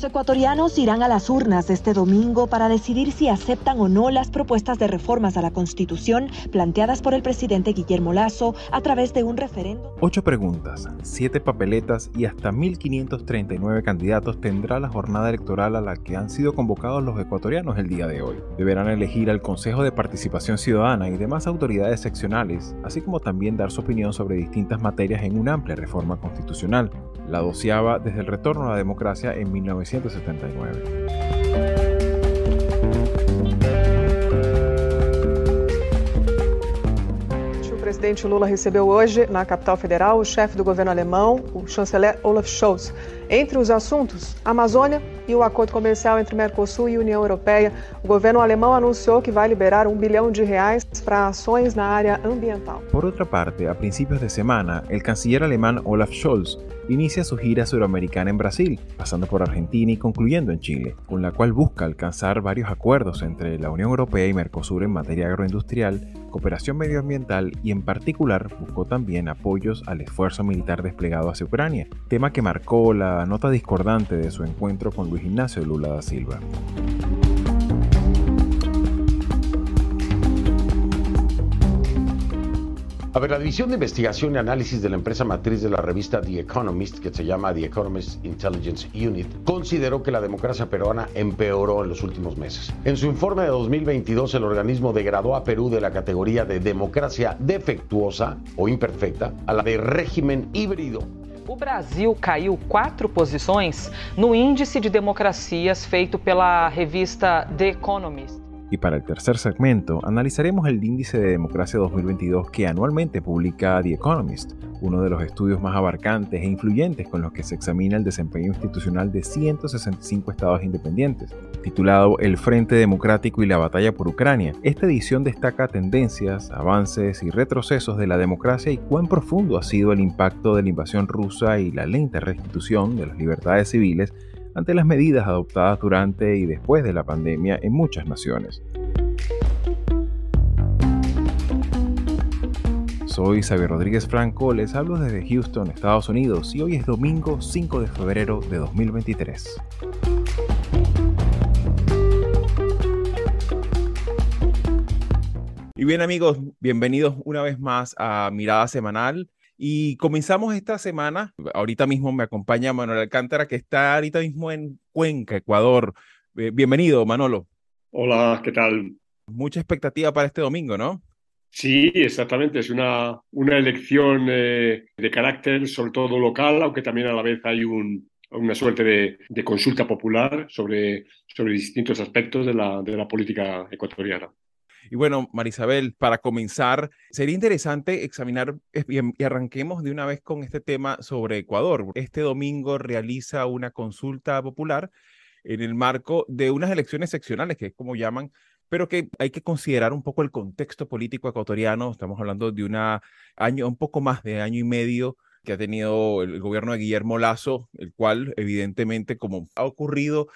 Los ecuatorianos irán a las urnas este domingo para decidir si aceptan o no las propuestas de reformas a la Constitución planteadas por el presidente Guillermo Lazo a través de un referendo. Ocho preguntas, siete papeletas y hasta 1.539 candidatos tendrá la jornada electoral a la que han sido convocados los ecuatorianos el día de hoy. Deberán elegir al Consejo de Participación Ciudadana y demás autoridades seccionales, así como también dar su opinión sobre distintas materias en una amplia reforma constitucional, la doceava desde el retorno a la democracia en 19 1979. O presidente Lula recebeu hoje, na capital federal, o chefe do governo alemão, o chanceler Olaf Scholz. Entre os assuntos, Amazônia e o acordo comercial entre Mercosul e União Europeia, o governo alemão anunciou que vai liberar um bilhão de reais para ações na área ambiental. Por outra parte, a princípios de semana, el canciller alemán Olaf Scholz inicia su gira suramericana en Brasil, pasando por Argentina y concluyendo en Chile, con la cual busca alcanzar varios acuerdos entre la Unión Europea y Mercosur en materia agroindustrial, cooperación medioambiental y en particular buscó también apoyos al esfuerzo militar desplegado hacia Ucrania, tema que marcó la nota discordante de su encuentro con Luis Ignacio Lula da Silva. A ver, la División de Investigación y Análisis de la empresa matriz de la revista The Economist, que se llama The Economist Intelligence Unit, consideró que la democracia peruana empeoró en los últimos meses. En su informe de 2022, el organismo degradó a Perú de la categoría de democracia defectuosa o imperfecta a la de régimen híbrido O Brasil caiu quatro posições no índice de democracias feito pela revista The Economist. Y para el tercer segmento analizaremos el índice de democracia 2022 que anualmente publica The Economist, uno de los estudios más abarcantes e influyentes con los que se examina el desempeño institucional de 165 estados independientes. Titulado El Frente Democrático y la Batalla por Ucrania, esta edición destaca tendencias, avances y retrocesos de la democracia y cuán profundo ha sido el impacto de la invasión rusa y la lenta restitución de las libertades civiles ante las medidas adoptadas durante y después de la pandemia en muchas naciones. Soy Xavier Rodríguez Franco, les hablo desde Houston, Estados Unidos, y hoy es domingo 5 de febrero de 2023. Y bien amigos, bienvenidos una vez más a Mirada Semanal. Y comenzamos esta semana, ahorita mismo me acompaña Manuel Alcántara, que está ahorita mismo en Cuenca, Ecuador. Eh, bienvenido, Manolo. Hola, ¿qué tal? Mucha expectativa para este domingo, ¿no? Sí, exactamente. Es una, una elección eh, de carácter sobre todo local, aunque también a la vez hay un, una suerte de, de, consulta popular sobre, sobre distintos aspectos de la, de la política ecuatoriana. Y bueno, Marisabel, para comenzar, sería interesante examinar y arranquemos de una vez con este tema sobre Ecuador. Este domingo realiza una consulta popular en el marco de unas elecciones seccionales, que es como llaman, pero que hay que considerar un poco el contexto político ecuatoriano. Estamos hablando de un año, un poco más de año y medio que ha tenido el gobierno de Guillermo Lazo, el cual evidentemente, como ha ocurrido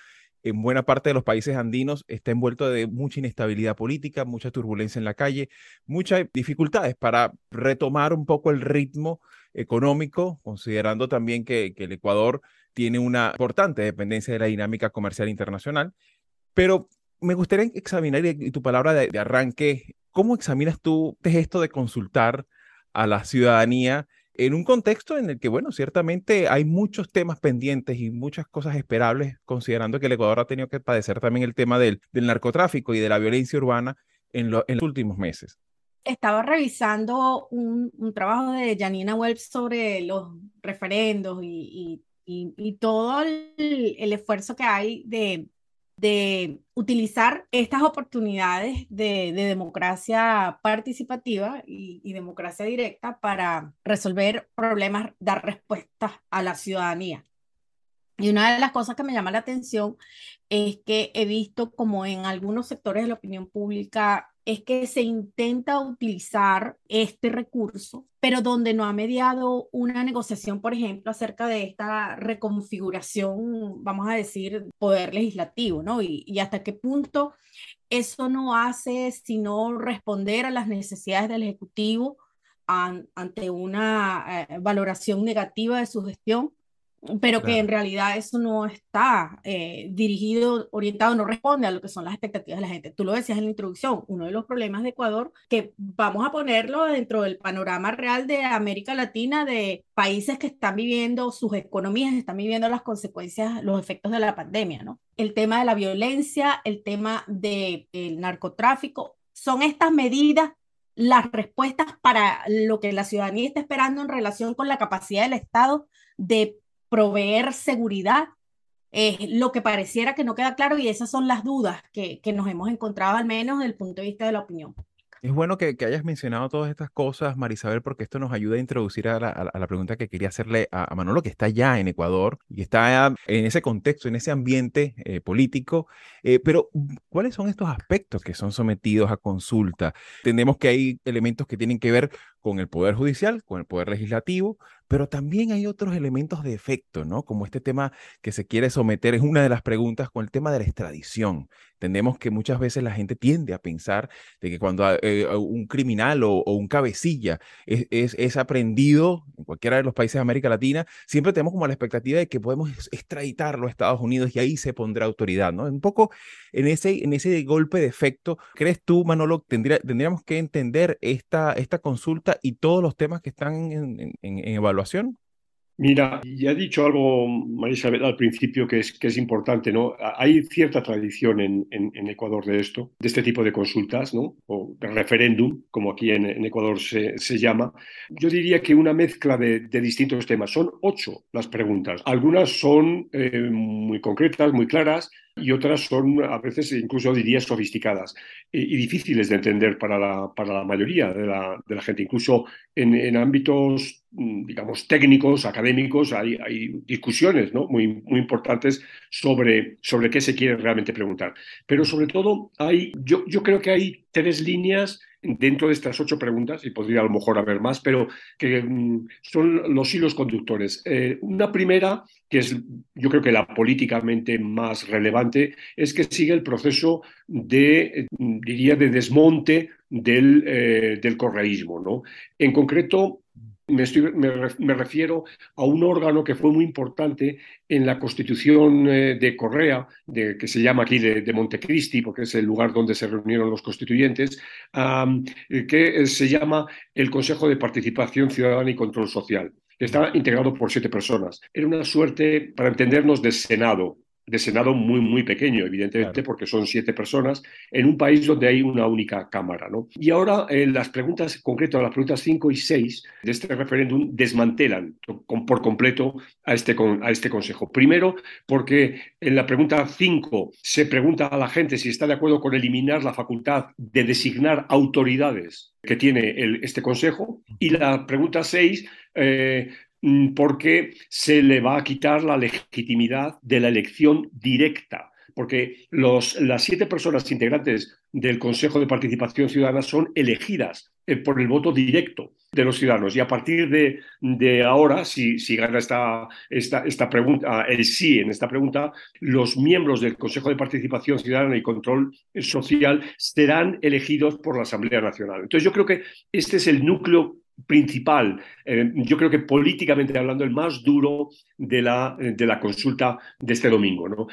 en buena parte de los países andinos está envuelto de mucha inestabilidad política, mucha turbulencia en la calle, muchas dificultades para retomar un poco el ritmo económico, considerando también que, el Ecuador tiene una importante dependencia de la dinámica comercial internacional. Pero me gustaría examinar, y tu palabra de, de arranque, ¿cómo examinas tú esto de consultar a la ciudadanía en un contexto en el que, bueno, ciertamente hay muchos temas pendientes y muchas cosas esperables, considerando que el Ecuador ha tenido que padecer también el tema del, narcotráfico y de la violencia urbana en, los últimos meses. Estaba revisando un, trabajo de Janina Welps sobre los referendos y, todo el esfuerzo que hay de de utilizar estas oportunidades de, democracia participativa y, democracia directa para resolver problemas, dar respuestas a la ciudadanía. Y una de las cosas que me llama la atención es que he visto como en algunos sectores de la opinión pública es que se intenta utilizar este recurso, pero donde no ha mediado una negociación, por ejemplo, acerca de esta reconfiguración, vamos a decir, poder legislativo, ¿no? Y, hasta qué punto eso no hace sino responder a las necesidades del Ejecutivo ante una eh, valoración negativa de su gestión pero que en realidad eso no está eh, dirigido, orientado, no responde a lo que son las expectativas de la gente. Tú lo decías en la introducción, uno de los problemas de Ecuador, que vamos a ponerlo dentro del panorama real de América Latina, de países que están viviendo, sus economías están viviendo las consecuencias, los efectos de la pandemia, ¿no? El tema de la violencia, el tema del narcotráfico, son estas medidas las respuestas para lo que la ciudadanía está esperando en relación con la capacidad del Estado de proveer seguridad, es lo que pareciera que no queda claro y esas son las dudas que, que nos hemos encontrado al menos desde el punto de vista de la opinión. Es bueno que, hayas mencionado todas estas cosas, Marisabel, porque esto nos ayuda a introducir a la, pregunta que quería hacerle a, Manolo, que está ya en Ecuador y está en ese contexto, en ese ambiente eh, político. Eh, pero, ¿cuáles son estos aspectos que son sometidos a consulta? Entendemos que hay elementos que tienen que ver con el Poder Judicial, con el Poder Legislativo, pero también hay otros elementos de efecto, ¿no? Como este tema que se quiere someter, es una de las preguntas con el tema de la extradición. Entendemos que muchas veces la gente tiende a pensar de que cuando eh, un criminal o, un cabecilla es, es, aprendido en cualquiera de los países de América Latina, siempre tenemos como la expectativa de que podemos extraditarlo a Estados Unidos y ahí se pondrá autoridad, ¿no? Un poco en ese, en ese golpe de efecto, ¿crees tú, Manolo, tendría, tendríamos que entender esta, esta consulta y todos los temas que están en, evaluación? Mira, ya he dicho algo, María Isabel, al principio que es, que es importante, ¿no? Hay cierta tradición en, Ecuador de esto, de este tipo de consultas, ¿no? O de referéndum, como aquí en, Ecuador se, se, llama. Yo diría que una mezcla de, de, distintos temas. Son ocho las preguntas. Algunas son eh, muy concretas, muy claras, y otras son a veces incluso diría sofisticadas y, difíciles de entender para la, para la mayoría de la, gente. Incluso en, ámbitos, digamos, técnicos, académicos, hay, hay discusiones ¿no? muy, muy importantes sobre, sobre qué se quiere realmente preguntar. Pero sobre todo, hay, yo, yo creo que hay tres líneas dentro de estas ocho preguntas, y podría a lo mejor haber más, pero que mm, son los hilos conductores. Eh, una primera, que es yo creo que la políticamente más relevante, es que sigue el proceso de, mm, diría, de desmonte del, eh, del correísmo. ¿no? En concreto, me, refiero a un órgano que fue muy importante en la constitución eh, de Correa, que se llama aquí de, Montecristi, porque es el lugar donde se reunieron los constituyentes, eh, que se llama el Consejo de Participación Ciudadana y Control Social. Está integrado por siete personas. Era una suerte, para entendernos, de Senado, de Senado muy, muy pequeño, evidentemente, porque son siete personas, en un país donde hay una única Cámara. ¿no? Y ahora eh, las preguntas, en concreto las preguntas 5 y 6 de este referéndum, desmantelan por completo a este, a este Consejo. Primero, porque en la pregunta 5 se pregunta a la gente si está de acuerdo con eliminar la facultad de designar autoridades que tiene el, este Consejo. Y la pregunta 6 Mm, porque se le va a quitar la legitimidad de la elección directa, porque los, las siete personas integrantes del Consejo de Participación Ciudadana son elegidas eh, por el voto directo de los ciudadanos. Y a partir de, ahora, si, si gana esta, esta, esta, pregunta, el sí en esta pregunta, los miembros del Consejo de Participación Ciudadana y Control Social serán elegidos por la Asamblea Nacional. Entonces yo creo que este es el núcleo principal, eh, yo creo que políticamente hablando, el más duro de la, de la consulta de este domingo. ¿no?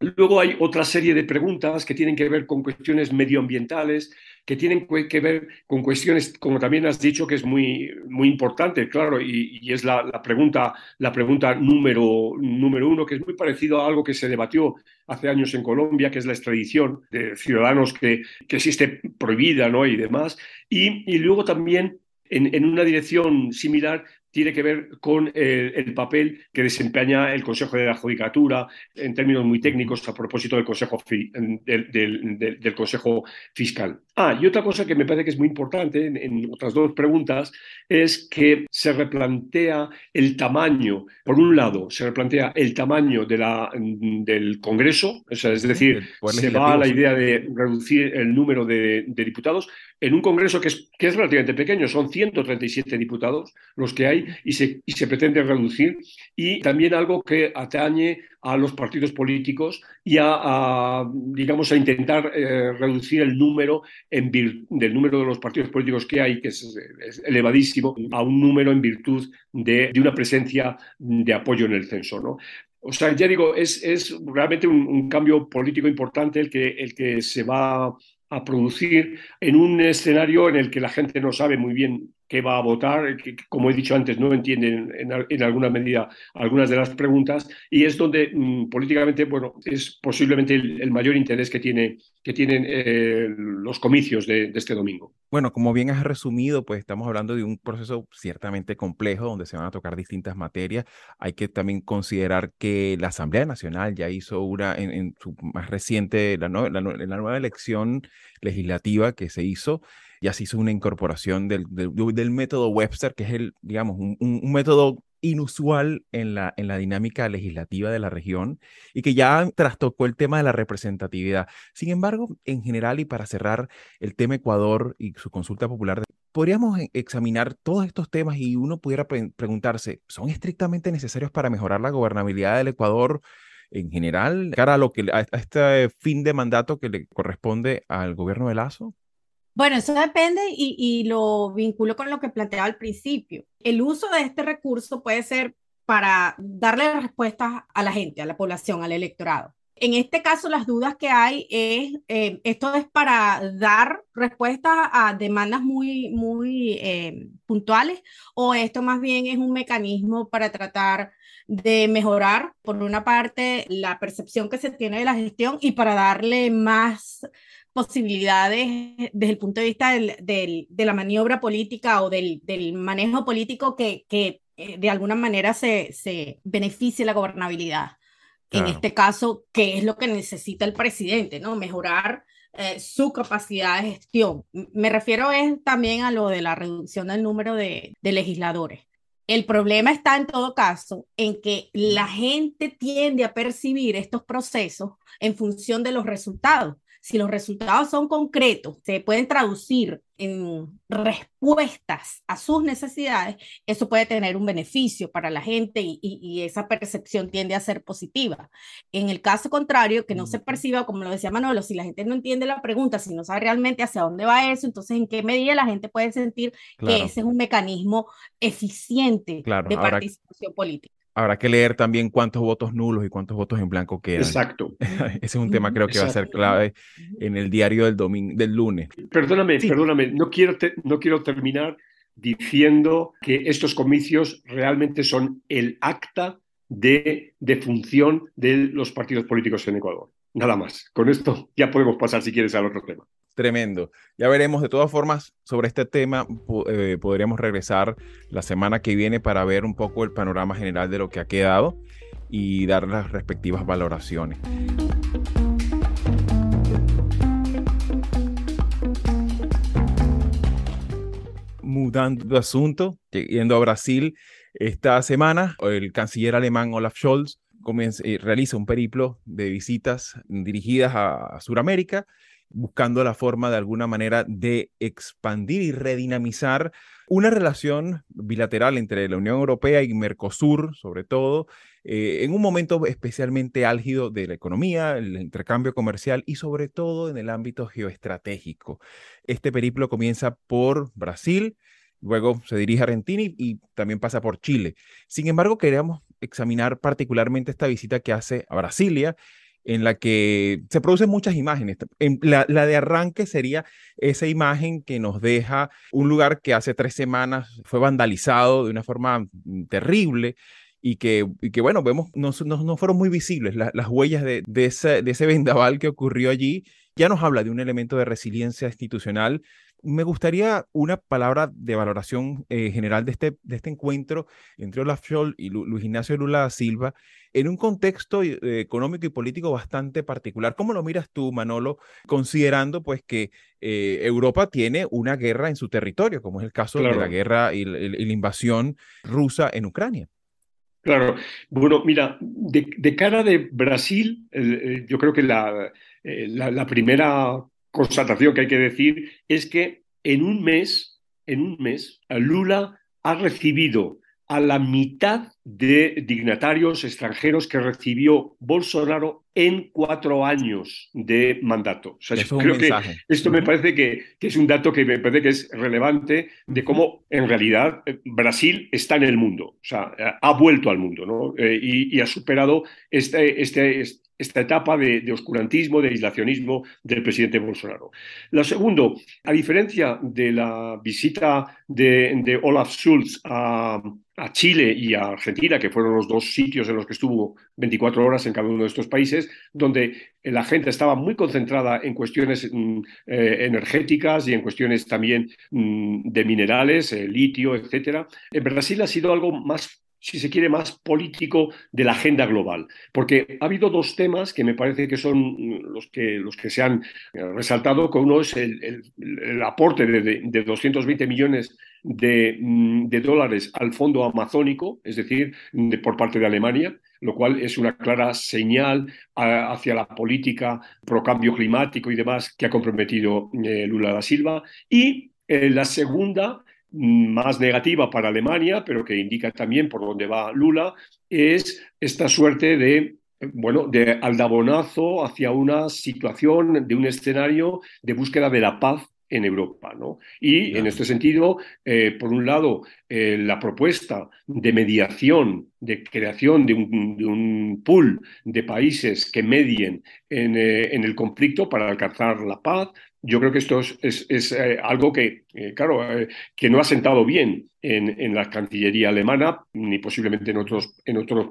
Luego hay otra serie de preguntas que tienen que ver con cuestiones medioambientales, que tienen que ver con cuestiones, como también has dicho, que es muy, muy importante, claro, y, es la, la, pregunta, la pregunta número, número uno, que es muy parecido a algo que se debatió hace años en Colombia, que es la extradición de ciudadanos que, que existe prohibida ¿no? y demás. Y, y luego también en, una dirección similar tiene que ver con el, papel que desempeña el Consejo de la Judicatura en términos muy técnicos a propósito del Consejo, del, Consejo Fiscal. Ah, y otra cosa que me parece que es muy importante en, otras dos preguntas es que se replantea el tamaño. Por un lado, se replantea el tamaño de la, del Congreso, es decir, se va a la idea de reducir el número de, diputados en un Congreso que es, que es relativamente pequeño, son 137 diputados los que hay y se, y se pretende reducir. Y también algo que atañe a los partidos políticos y a, digamos, a intentar eh, reducir el número en del número de los partidos políticos que hay, que es, elevadísimo, a un número en virtud de, una presencia de apoyo en el censo. ¿no? O sea, ya digo, es, es realmente un, un, cambio político importante el que, el que se va a producir en un escenario en el que la gente no sabe muy bien qué va a votar, que, como he dicho antes, no entienden en, alguna medida algunas de las preguntas, y es donde mm, políticamente, bueno, es posiblemente el, mayor interés que, tiene, que tienen eh, los comicios de, este domingo. Bueno, como bien has resumido, pues estamos hablando de un proceso ciertamente complejo donde se van a tocar distintas materias. Hay que también considerar que la Asamblea Nacional ya hizo una, en, su más reciente, la, la nueva elección legislativa que se hizo, ya se hizo una incorporación del, del, método Webster, que es el, digamos, un, método inusual en la, en la dinámica legislativa de la región y que ya trastocó el tema de la representatividad. Sin embargo, en general y para cerrar el tema Ecuador y su consulta popular, podríamos e, examinar todos estos temas y uno pudiera preguntarse, ¿son estrictamente necesarios para mejorar la gobernabilidad del Ecuador? en general, cara a lo que a este fin de mandato que le corresponde al gobierno de Lazo? Bueno, eso depende y, lo vinculo con lo que planteaba al principio. El uso de este recurso puede ser para darle respuestas a la gente, a la población, al electorado. En este caso, las dudas que hay es, eh, esto es para dar respuestas a demandas muy, muy eh, puntuales o esto más bien es un mecanismo para tratar de mejorar, por una parte, la percepción que se tiene de la gestión y para darle más posibilidades desde el punto de vista del, de la maniobra política o del, del manejo político que, que eh, de alguna manera se, se beneficie la gobernabilidad. En este caso, ¿qué es lo que necesita el presidente? ¿no? Mejorar eh, su capacidad de gestión. Me refiero es también a lo de la reducción del número de, de legisladores. El problema está en todo caso en que la gente tiende a percibir estos procesos en función de los resultados si los resultados son concretos, se pueden traducir en respuestas a sus necesidades, eso puede tener un beneficio para la gente y, esa percepción tiende a ser positiva. En el caso contrario, que no se perciba, como lo decía Manolo, si la gente no entiende la pregunta, si no sabe realmente hacia dónde va eso, entonces en qué medida la gente puede sentir que ese es un mecanismo eficiente de participación política habrá que leer también cuántos votos nulos y cuántos votos en blanco quedan. Exacto. Ese es un tema creo que va a ser clave en el diario del, domingo, del lunes. Perdóname, perdóname, no quiero, no quiero terminar diciendo que estos comicios realmente son el acta de, de función de los partidos políticos en Ecuador. Nada más. Con esto ya podemos pasar, si quieres, al otro tema. Tremendo. Ya veremos, de todas formas, sobre este tema eh, podríamos regresar la semana que viene para ver un poco el panorama general de lo que ha quedado y dar las respectivas valoraciones. Mudando de asunto, yendo a Brasil, esta semana el canciller alemán Olaf Scholz comienza, eh, realiza un periplo de visitas dirigidas a, a Sudamérica buscando la forma de alguna manera de expandir y redinamizar una relación bilateral entre la Unión Europea y Mercosur, sobre todo, eh, en un momento especialmente álgido de la economía, el intercambio comercial y sobre todo en el ámbito geoestratégico. Este periplo comienza por Brasil, luego se dirige a Argentina y, y también pasa por Chile. Sin embargo, queríamos examinar particularmente esta visita que hace a Brasilia en la que se producen muchas imágenes. La, de arranque sería esa imagen que nos deja un lugar que hace tres semanas fue vandalizado de una forma terrible y que, que bueno, vemos, no, no, fueron muy visibles las huellas de, ese, de ese vendaval que ocurrió allí. Ya nos habla de un elemento de resiliencia institucional Me gustaría una palabra de valoración eh, general de este, de este encuentro entre Olaf Scholz y Luis Ignacio Lula da Silva en un contexto eh, económico y político bastante particular. ¿Cómo lo miras tú, Manolo, considerando pues que eh, Europa tiene una guerra en su territorio, como es el caso de la guerra y la, invasión rusa en Ucrania? Claro, bueno, mira, de, cara de Brasil, yo creo que la, la primera constatación que hay que decir es que en un mes, en un mes, Lula ha recibido a la mitad de dignatarios extranjeros que recibió Bolsonaro en cuatro años de mandato. O sea, creo que esto me parece que, es un dato que me parece que es relevante de cómo en realidad eh, Brasil está en el mundo, o sea, ha vuelto al mundo ¿no? Eh, y, ha superado este, este, esta etapa de, oscurantismo, de aislacionismo del presidente Bolsonaro. Lo segundo, a diferencia de la visita de, Olaf Schulz a, Chile y a Argentina, que fueron los dos sitios en los que estuvo 24 horas en cada uno de estos países, donde la gente estaba muy concentrada en cuestiones mm, eh, energéticas y en cuestiones también mm, de minerales, eh, litio, etc. En Brasil ha sido algo más si se quiere, más político de la agenda global. Porque ha habido dos temas que me parece que son los que, los que se han eh, resaltado, que uno es el, aporte de, de, 220 millones mm, de, dólares al fondo amazónico, es decir, por parte de Alemania, lo cual es una clara señal hacia la política pro cambio climático y demás que ha comprometido eh, Lula da Silva. Y eh, la segunda más negativa para Alemania, pero que indica también por dónde va Lula, es esta suerte de bueno, de aldabonazo hacia una situación, de un escenario de búsqueda de la paz en Europa. ¿no? Y en este sentido, eh, por un lado, eh, la propuesta de mediación, de creación de un, pool de países que medien en, eh, en, el conflicto para alcanzar la paz, yo creo que esto es, eh, algo que, eh, claro, eh, que no ha sentado bien en, la Cancillería alemana, ni posiblemente en otros, en otros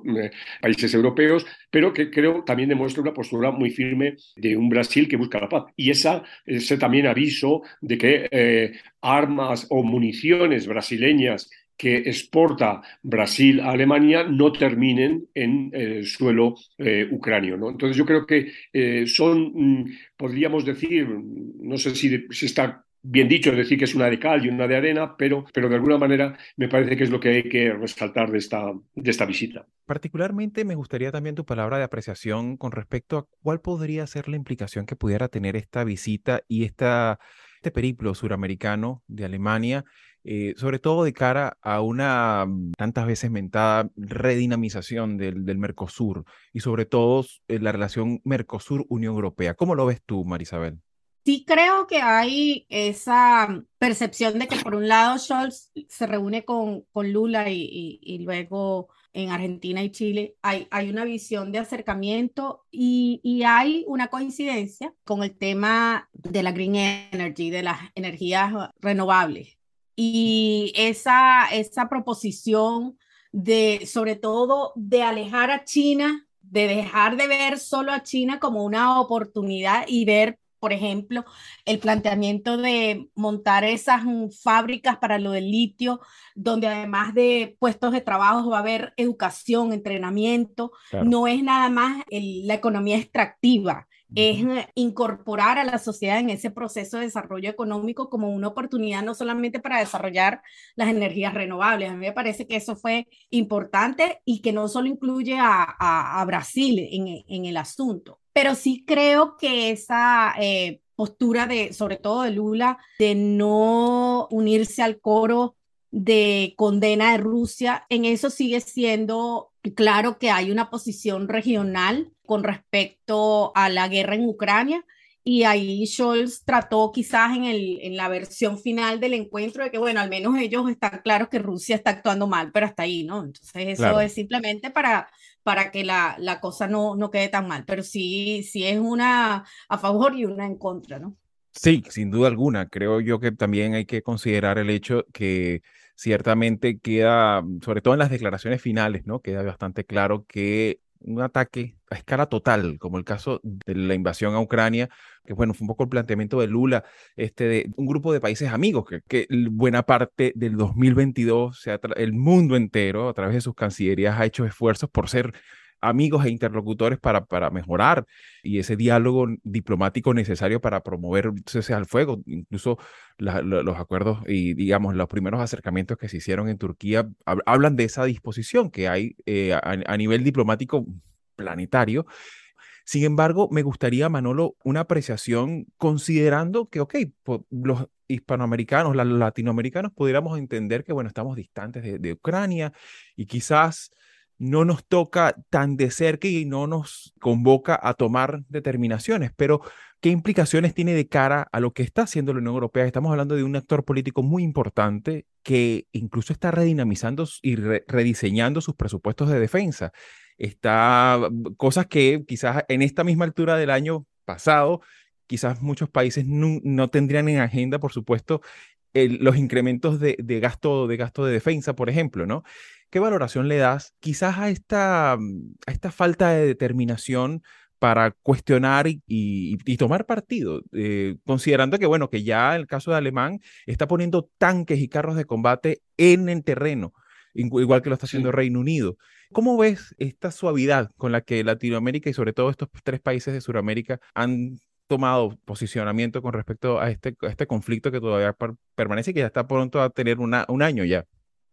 países europeos, pero que creo también demuestra una postura muy firme de un Brasil que busca la paz. Y esa, ese también aviso de que armas o municiones brasileñas que exporta Brasil a Alemania no terminen en el suelo eh, ucranio. ¿no? Entonces yo creo que eh, son, mm, podríamos decir, no sé si, si, está bien dicho decir que es una de cal y una de arena, pero, pero de alguna manera me parece que es lo que hay que resaltar de esta, de esta visita. Particularmente me gustaría también tu palabra de apreciación con respecto a cuál podría ser la implicación que pudiera tener esta visita y esta, este periplo suramericano de Alemania eh, sobre todo de cara a una mm, tantas veces mentada redinamización del, del Mercosur y sobre todo eh, la relación Mercosur-Unión Europea. ¿Cómo lo ves tú, Marisabel? Sí creo que hay esa percepción de que por un lado Scholz se reúne con, con Lula y, y, luego en Argentina y Chile hay, hay una visión de acercamiento y, y, hay una coincidencia con el tema de la green energy, de las energías renovables. Y esa, esa proposición de, sobre todo, de alejar a China, de dejar de ver solo a China como una oportunidad y ver, por ejemplo, el planteamiento de montar esas fábricas para lo del litio, donde además de puestos de trabajo va a haber educación, entrenamiento, no es nada más la economía extractiva, es incorporar a la sociedad en ese proceso de desarrollo económico como una oportunidad no solamente para desarrollar las energías renovables. A mí me parece que eso fue importante y que no solo incluye a, Brasil en, el asunto, pero sí creo que esa eh, postura de, sobre todo de Lula, de no unirse al coro de condena de Rusia, en eso sigue siendo claro que hay una posición regional con respecto a la guerra en Ucrania. Y ahí Scholz trató quizás en, el, en la versión final del encuentro de que, bueno, al menos ellos están claros que Rusia está actuando mal, pero hasta ahí, ¿no? Entonces eso es simplemente para, para que la, la cosa no, no quede tan mal, pero sí, sí es una a favor y una en contra, ¿no? Sí, sin duda alguna. Creo yo que también hay que considerar el hecho que ciertamente queda, sobre todo en las declaraciones finales, ¿no? Queda bastante claro que un ataque a escala total, como el caso de la invasión a Ucrania, que bueno, fue un poco el planteamiento de Lula, este, de un grupo de países amigos, que, buena parte del 2022, sea, el mundo entero, a través de sus cancillerías, ha hecho esfuerzos por ser amigos e interlocutores para, para mejorar y ese diálogo diplomático necesario para promover cese al fuego. Incluso los acuerdos y, digamos, los primeros acercamientos que se hicieron en Turquía hablan de esa disposición que hay eh, a, nivel diplomático planetario. Sin embargo, me gustaría, Manolo, una apreciación considerando que, ok, los hispanoamericanos, los latinoamericanos, pudiéramos entender que, bueno, estamos distantes de Ucrania y quizás no nos toca tan de cerca y no nos convoca a tomar determinaciones, pero ¿qué implicaciones tiene de cara a lo que está haciendo la Unión Europea? Estamos hablando de un actor político muy importante que incluso está redinamizando y rediseñando sus presupuestos de defensa. Está cosas que quizás en esta misma altura del año pasado, quizás muchos países no, tendrían en agenda, por supuesto, los incrementos de, de, gasto, de gasto de defensa, por ejemplo, ¿no? ¿Qué valoración le das quizás a esta, mm, a esta falta de determinación para cuestionar y, tomar partido, eh, considerando que, bueno, que ya el caso de Alemán está poniendo tanques y carros de combate en el terreno, igual que lo está haciendo Reino Unido. ¿Cómo ves esta suavidad con la que Latinoamérica y sobre todo estos tres países de Sudamérica han tomado posicionamiento con respecto a este, este conflicto que todavía permanece y que ya está pronto a tener un año ya?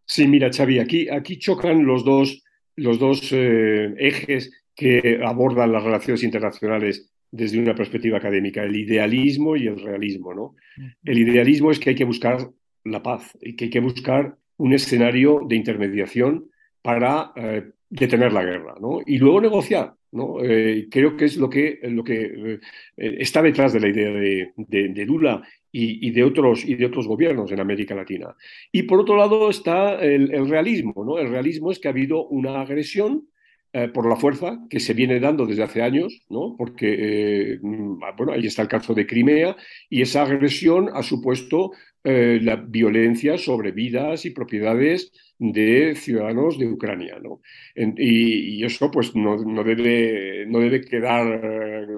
Sí, mira, Xavi, aquí, aquí chocan los dos, los dos eh, ejes que abordan las relaciones internacionales desde una perspectiva académica, el idealismo y el realismo. ¿no? El idealismo es que hay que buscar la paz y que hay que buscar un escenario de intermediación para eh, detener la guerra ¿no? y luego negociar. Eh, creo que es lo que, lo que está detrás de la idea de, de, de Lula y, de otros, y de otros gobiernos en América Latina. Y por otro lado está el, realismo. ¿no? El realismo es que ha habido una agresión eh, por la fuerza que se viene dando desde hace años, ¿no? porque eh, mm, bueno, ahí está el caso de Crimea y esa agresión ha supuesto eh, la violencia sobre vidas y propiedades de ciudadanos de Ucrania. ¿no? y, eso pues no, no, debe, no debe quedar,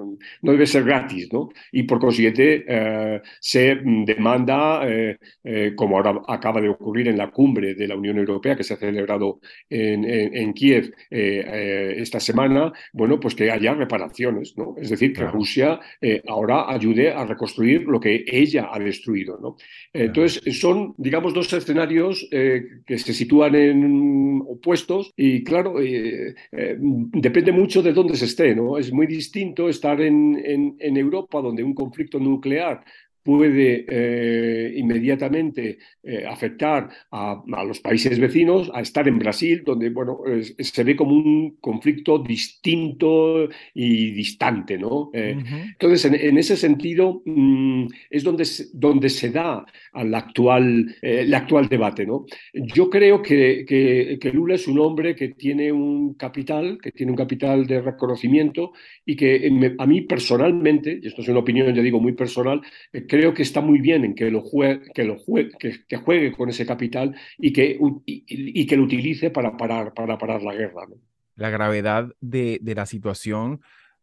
no debe ser gratis. ¿no? Y por consiguiente eh, se demanda, eh, como ahora acaba de ocurrir en la cumbre de la Unión Europea que se ha celebrado en, en, Kiev esta semana, bueno, pues que haya reparaciones. ¿no? Es decir, que Rusia ahora ayude a reconstruir lo que ella ha destruido. ¿no? Entonces, son, digamos, dos escenarios eh, que se sitúan en opuestos y, claro, eh, eh, depende mucho de dónde se esté, ¿no? Es muy distinto estar en, en Europa, donde un conflicto nuclear puede eh, inmediatamente eh, afectar a, los países vecinos, a estar en Brasil, donde bueno, se ve como un conflicto distinto y distante. ¿no? Eh, entonces, en, ese sentido, mm, es donde, donde se da al actual, el actual debate. ¿no? Yo creo que, que, Lula es un hombre que tiene un capital, que tiene un capital de reconocimiento y que a mí personalmente, y esto es una opinión, ya digo, muy personal, creo que está muy bien en que lo juegue, que, lo juegue, que, juegue con ese capital y que, y, que lo utilice para parar, para parar la guerra. La gravedad de, de, la situación,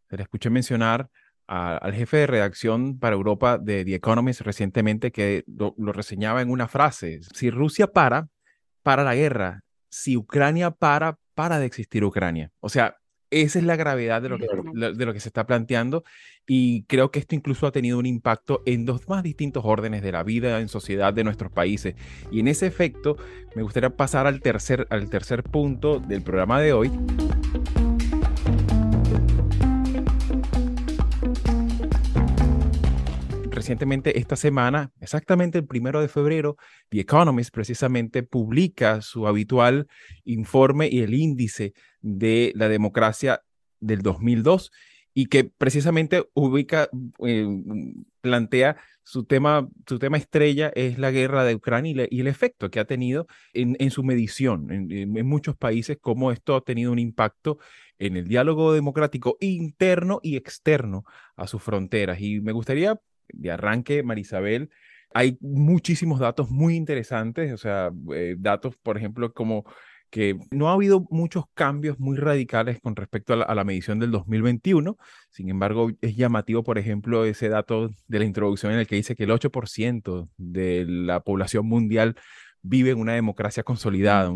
se le escuché mencionar al jefe de redacción para Europa de The Economist recientemente que lo, lo reseñaba en una frase, si Rusia para, para la guerra, si Ucrania para, para de existir Ucrania. O sea, esa es la gravedad de lo, que, de lo que se está planteando y creo que esto incluso ha tenido un impacto en dos más distintos órdenes de la vida en sociedad de nuestros países. Y en ese efecto me gustaría pasar al tercer, al tercer punto del programa de hoy. Recientemente esta semana, exactamente el primero de febrero, The Economist precisamente publica su habitual informe y el índice de la democracia del 2002 y que precisamente ubica, eh, plantea su tema, su tema estrella es la guerra de Ucrania y, el efecto que ha tenido en, en su medición en, en, muchos países, cómo esto ha tenido un impacto en el diálogo democrático interno y externo a sus fronteras. Y me gustaría de arranque, Marisabel, hay muchísimos datos muy interesantes, o sea, eh, datos, por ejemplo, como que no ha habido muchos cambios muy radicales con respecto a la, medición del 2021. Sin embargo, es llamativo, por ejemplo, ese dato de la introducción en el que dice que el 8% de la población mundial vive en una democracia consolidada.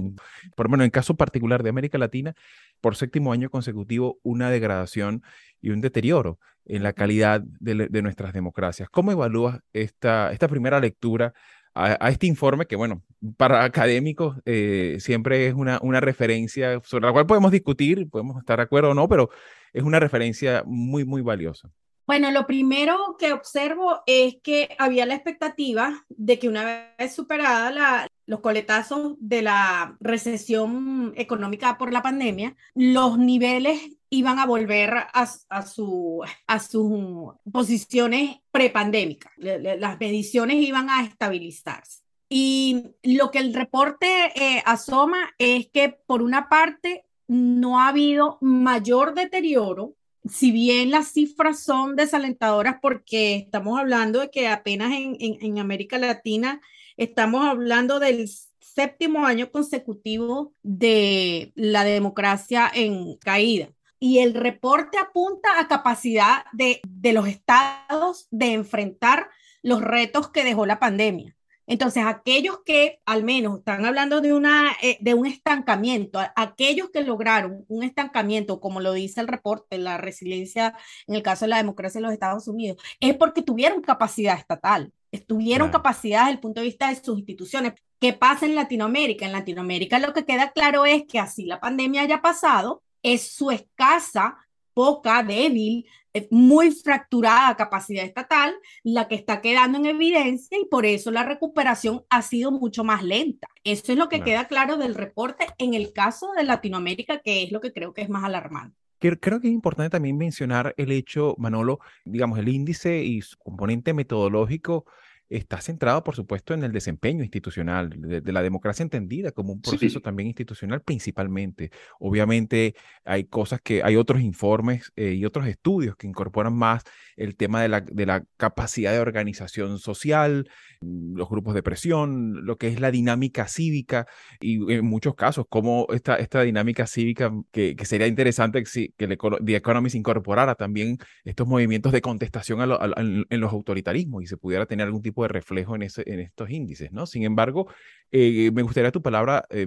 por lo menos en caso particular de América Latina, por séptimo año consecutivo, una degradación y un deterioro en la calidad de, nuestras democracias. ¿Cómo evalúas esta, esta primera lectura a, este informe que, bueno, para académicos eh, siempre es una, una referencia sobre la cual podemos discutir, podemos estar de acuerdo o no, pero es una referencia muy, muy valiosa. Bueno, lo primero que observo es que había la expectativa de que una vez superada la, los coletazos de la recesión económica por la pandemia, los niveles iban a volver a, a, su, a sus posiciones prepandémicas. Las mediciones iban a estabilizarse. Y lo que el reporte eh, asoma es que, por una parte, no ha habido mayor deterioro si bien las cifras son desalentadoras porque estamos hablando de que apenas en, en, América Latina estamos hablando del séptimo año consecutivo de la democracia en caída. Y el reporte apunta a capacidad de, de los estados de enfrentar los retos que dejó la pandemia. Entonces, aquellos que al menos están hablando de, una, eh, de un estancamiento, aquellos que lograron un estancamiento, como lo dice el reporte, la resiliencia en el caso de la democracia en los Estados Unidos, es porque tuvieron capacidad estatal, tuvieron capacidad desde el punto de vista de sus instituciones. ¿Qué pasa en Latinoamérica? En Latinoamérica lo que queda claro es que así la pandemia haya pasado, es su escasa poca, débil, eh, muy fracturada capacidad estatal, la que está quedando en evidencia y por eso la recuperación ha sido mucho más lenta. Eso es lo que queda claro del reporte en el caso de Latinoamérica, que es lo que creo que es más alarmante. Creo que es importante también mencionar el hecho, Manolo, digamos, el índice y su componente metodológico está centrado, por supuesto, en el desempeño institucional, de, la democracia entendida como un proceso también institucional principalmente. Obviamente hay cosas que, hay otros informes eh, y otros estudios que incorporan más el tema de la, de la capacidad de organización social, mm, los grupos de presión, lo que es la dinámica cívica y en muchos casos cómo esta, esta dinámica cívica, que, que sería interesante que, que The Economist incorporara también estos movimientos de contestación en los autoritarismos y se pudiera tener algún tipo de reflejo en, estos índices, ¿no? Sin embargo, eh, me gustaría tu palabra eh,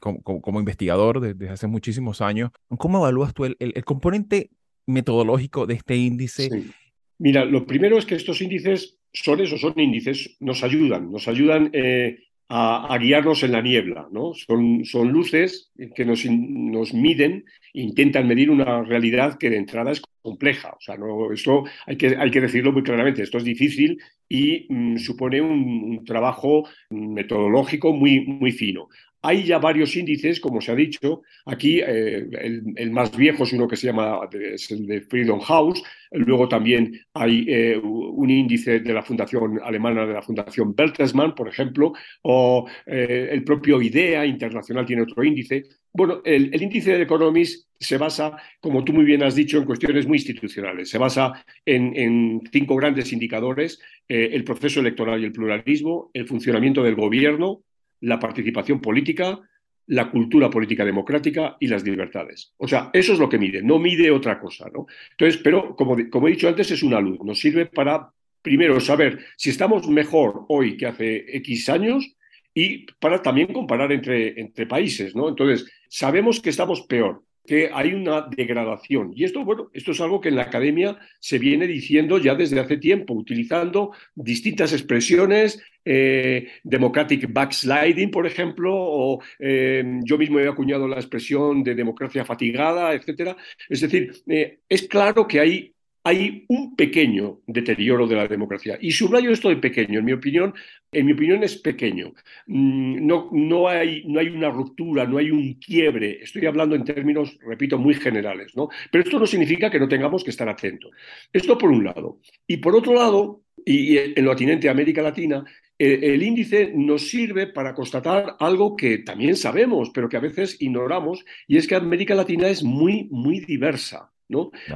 como, investigador desde hace muchísimos años. ¿Cómo evalúas tú el, componente metodológico de este índice? Mira, lo primero es que estos índices son esos, son índices, nos ayudan, nos ayudan eh, a, guiarnos en la niebla, ¿no? Son, luces que nos miden, intentan medir una realidad que de entrada es compleja. O sea, no, esto hay que, hay que decirlo muy claramente, esto es difícil y mm, supone un, trabajo metodológico muy, muy fino. Hay ya varios índices, como se ha dicho. Aquí eh, el, más viejo es uno que se llama el de Freedom House. Luego también hay eh, un índice de la Fundación Alemana, de la Fundación Bertelsmann, por ejemplo, o eh, el propio IDEA Internacional tiene otro índice. Bueno, el, índice de Economist se basa, como tú muy bien has dicho, en cuestiones muy institucionales. Se basa en, cinco grandes indicadores, el proceso electoral y el pluralismo, el funcionamiento del gobierno, la participación política, la cultura política democrática y las libertades. O sea, eso es lo que mide, no mide otra cosa, ¿no? Entonces, pero como, como he dicho antes, es una luz, nos sirve para, primero, saber si estamos mejor hoy que hace X años y para también comparar entre, entre países, ¿no? Entonces, sabemos que estamos peor, que hay una degradación. Y esto, bueno, esto es algo que en la academia se viene diciendo ya desde hace tiempo, utilizando distintas expresiones, eh, democratic backsliding, por ejemplo, o eh, yo mismo he acuñado la expresión de democracia fatigada, etcétera. Es decir, eh, es claro que hay hay un pequeño deterioro de la democracia. Y subrayo esto de pequeño, en mi opinión, en mi opinión es pequeño. Mm, no, no, hay, no hay una ruptura, no hay un quiebre. Estoy hablando en términos, repito, muy generales, ¿no? Pero esto no significa que no tengamos que estar atentos. Esto por un lado. Y por otro lado, y en lo atinente a América Latina, el índice nos sirve para constatar algo que también sabemos, pero que a veces ignoramos, y es que América Latina es muy, muy diversa.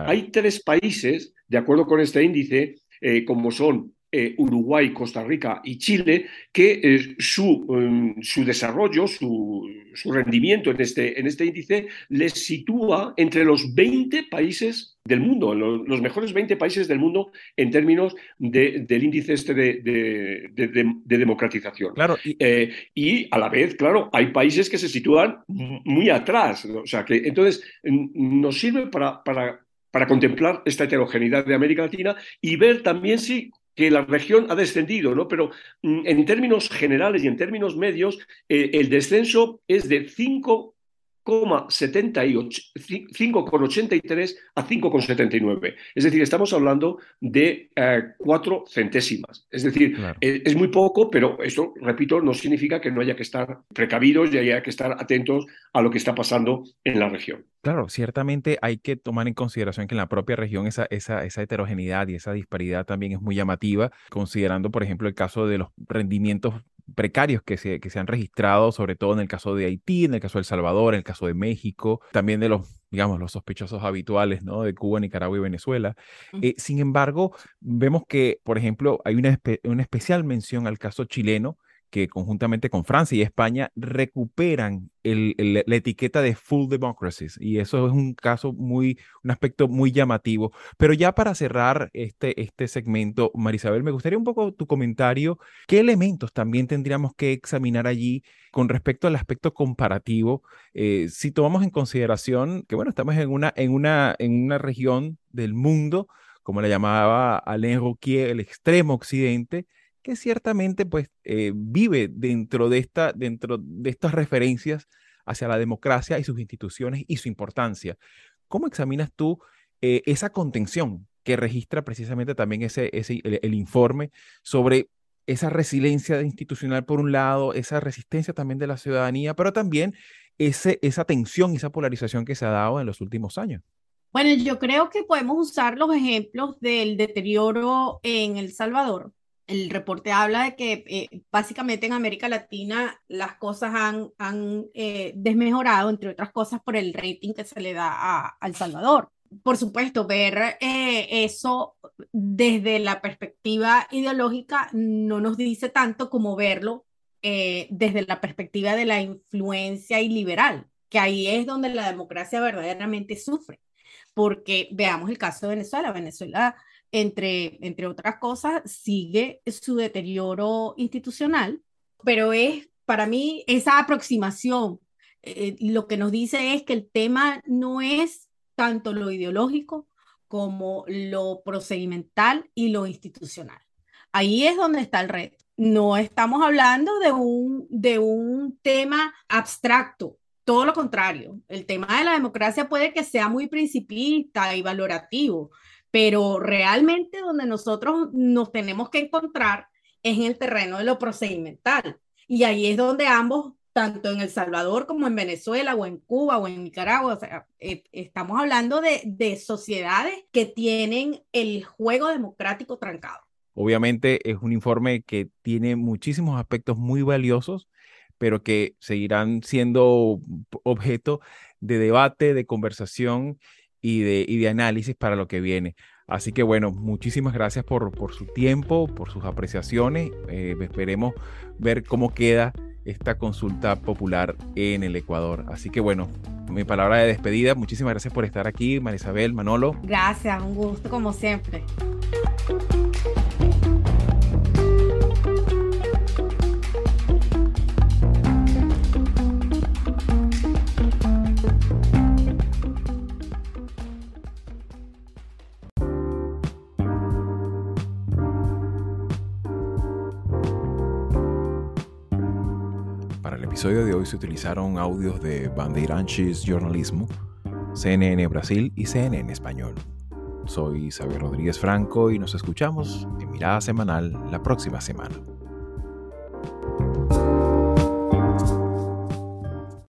Hay tres países, de acuerdo con este índice, eh, como son eh, Uruguay, Costa Rica y Chile, que eh, su, em, su, desarrollo, su, su, rendimiento en este, en este índice les sitúa entre los 20 países del mundo, los, mejores 20 países del mundo en términos del índice este de, de, democratización. Claro. Y, eh, y, a la vez, claro, hay países que se sitúan muy atrás. O sea, que entonces nos sirve para, para para contemplar esta heterogeneidad de América Latina y ver también si que la región ha descendido, ¿no? Pero mm, en términos generales y en términos medios, eh, el descenso es de 5 5,83 a 5,79. Es decir, estamos hablando de eh, cuatro centésimas. Es decir, eh, es muy poco, pero eso, repito, no significa que no haya que estar precavidos y haya que estar atentos a lo que está pasando en la región. Claro, ciertamente hay que tomar en consideración que en la propia región esa, esa, esa heterogeneidad y esa disparidad también es muy llamativa, considerando, por ejemplo, el caso de los rendimientos precarios que se, que se han registrado, sobre todo en el caso de Haití, en el caso de El Salvador, en el caso de México, también de los, digamos, los sospechosos habituales, ¿no? De Cuba, Nicaragua y Venezuela. Eh, sin embargo, vemos que, por ejemplo, hay una, una especial mención al caso chileno, que conjuntamente con Francia y España recuperan la etiqueta de full democracies y eso es un caso muy, un aspecto muy llamativo. Pero ya para cerrar este, este segmento, Marisabel, me gustaría un poco tu comentario. ¿Qué elementos también tendríamos que examinar allí con respecto al aspecto comparativo? Eh, si tomamos en consideración que, bueno, estamos en una, en una, en una región del mundo, como le llamaba Alain Rouquier, el extremo occidente, que ciertamente pues eh, vive dentro de, esta, dentro de estas referencias hacia la democracia y sus instituciones y su importancia. ¿Cómo examinas tú eh, esa contención que registra precisamente también ese, ese el, informe sobre esa resiliencia institucional por un lado, esa resistencia también de la ciudadanía, pero también ese, esa tensión y esa polarización que se ha dado en los últimos años? Bueno, yo creo que podemos usar los ejemplos del deterioro en El Salvador, el reporte habla de que eh, básicamente en América Latina las cosas han, han eh, desmejorado, entre otras cosas, por el rating que se le da a, El Salvador. Por supuesto, ver eh, eso desde la perspectiva ideológica no nos dice tanto como verlo desde la perspectiva de la influencia y liberal, que ahí es donde la democracia verdaderamente sufre. Porque veamos el caso de Venezuela. Venezuela entre, entre otras cosas, sigue su deterioro institucional, pero es para mí esa aproximación. Eh, lo que nos dice es que el tema no es tanto lo ideológico como lo procedimental y lo institucional. Ahí es donde está el reto. No estamos hablando de un, de un tema abstracto, todo lo contrario. El tema de la democracia puede que sea muy principista y valorativo, pero realmente donde nosotros nos tenemos que encontrar es en el terreno de lo procedimental. Y ahí es donde ambos, tanto en El Salvador como en Venezuela o en Cuba o en Nicaragua, eh, estamos hablando de, de sociedades que tienen el juego democrático trancado. Obviamente es un informe que tiene muchísimos aspectos muy valiosos, pero que seguirán siendo objeto de debate, de conversación y de, y de análisis para lo que viene. Así que bueno, muchísimas gracias por, por su tiempo, por sus apreciaciones. Eh, esperemos ver cómo queda esta consulta popular en el Ecuador. Así que bueno, mi palabra de despedida. Muchísimas gracias por estar aquí, Marisabel, Manolo. Gracias, un gusto como siempre. Episodio de hoy se utilizaron audios de Bandeirantes Jornalismo, CNN Brasil y CNN Español. Soy Xavier Rodríguez Franco y nos escuchamos en Mirada Semanal la próxima semana.